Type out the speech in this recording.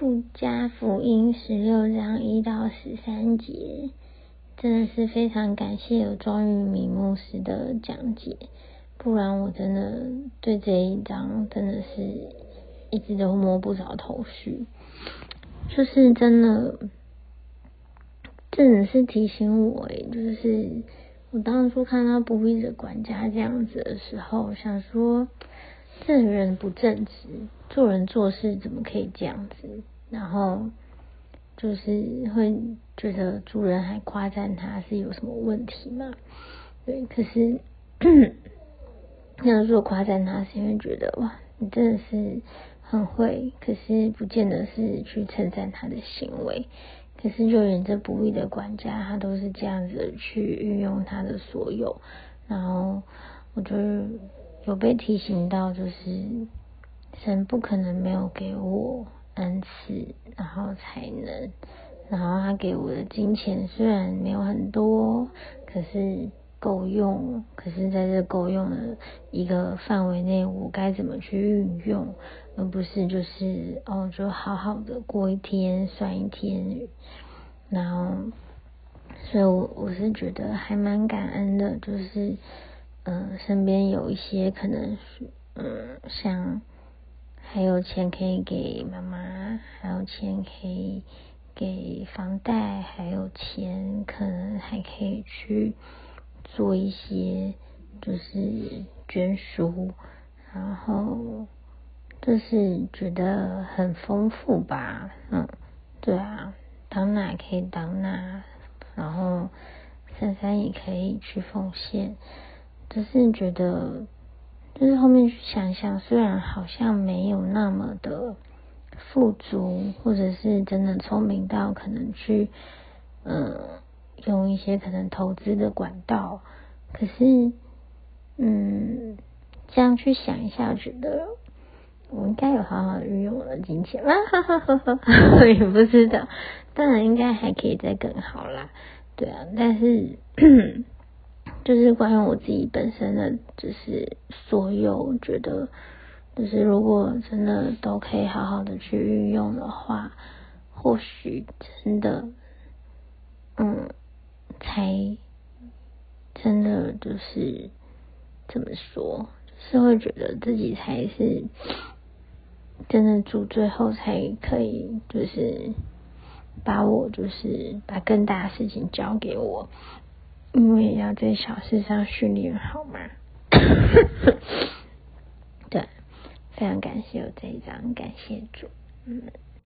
路加福音十六章一到十三节，真的是非常感谢有庄玉明牧师的讲解，不然我真的对这一章真的是一直都摸不着头绪。就是真的，真的是提醒我诶，就是我当初看到不义的管家这样子的时候，想说。这个人不正直，做人做事怎么可以这样子？然后就是会觉得主人还夸赞他是有什么问题吗？对，可是那时候夸赞他是因为觉得哇，你真的是很会，可是不见得是去称赞他的行为。可是就连这不义的管家，他都是这样子去运用他的所有，然后我就。有被提醒到，就是神不可能没有给我恩赐，然后才能，然后他给我的金钱虽然没有很多，可是够用。可是在这够用的一个范围内，我该怎么去运用，而不是就是哦，就好好的过一天算一天。然后，所以我我是觉得还蛮感恩的，就是。嗯、身边有一些可能是，嗯，像还有钱可以给妈妈，还有钱可以给房贷，还有钱可能还可以去做一些就是捐书，然后就是觉得很丰富吧，嗯，对啊，当哪可以当哪，然后珊珊也可以去奉献。只是觉得，就是后面去想想，虽然好像没有那么的富足，或者是真的聪明到可能去，嗯，用一些可能投资的管道，可是，嗯，这样去想一下，觉得我应该有好好运用我的金钱啊，哈哈哈哈，我也不知道，当然应该还可以再更好啦，对啊，但是。就是关于我自己本身的，就是所有觉得，就是如果真的都可以好好的去运用的话，或许真的，嗯，才真的就是怎么说，是会觉得自己才是真的住，最后才可以就是把我就是把更大的事情交给我。因为要在小事上训练好吗，对，非常感谢有这一张，感谢主，嗯。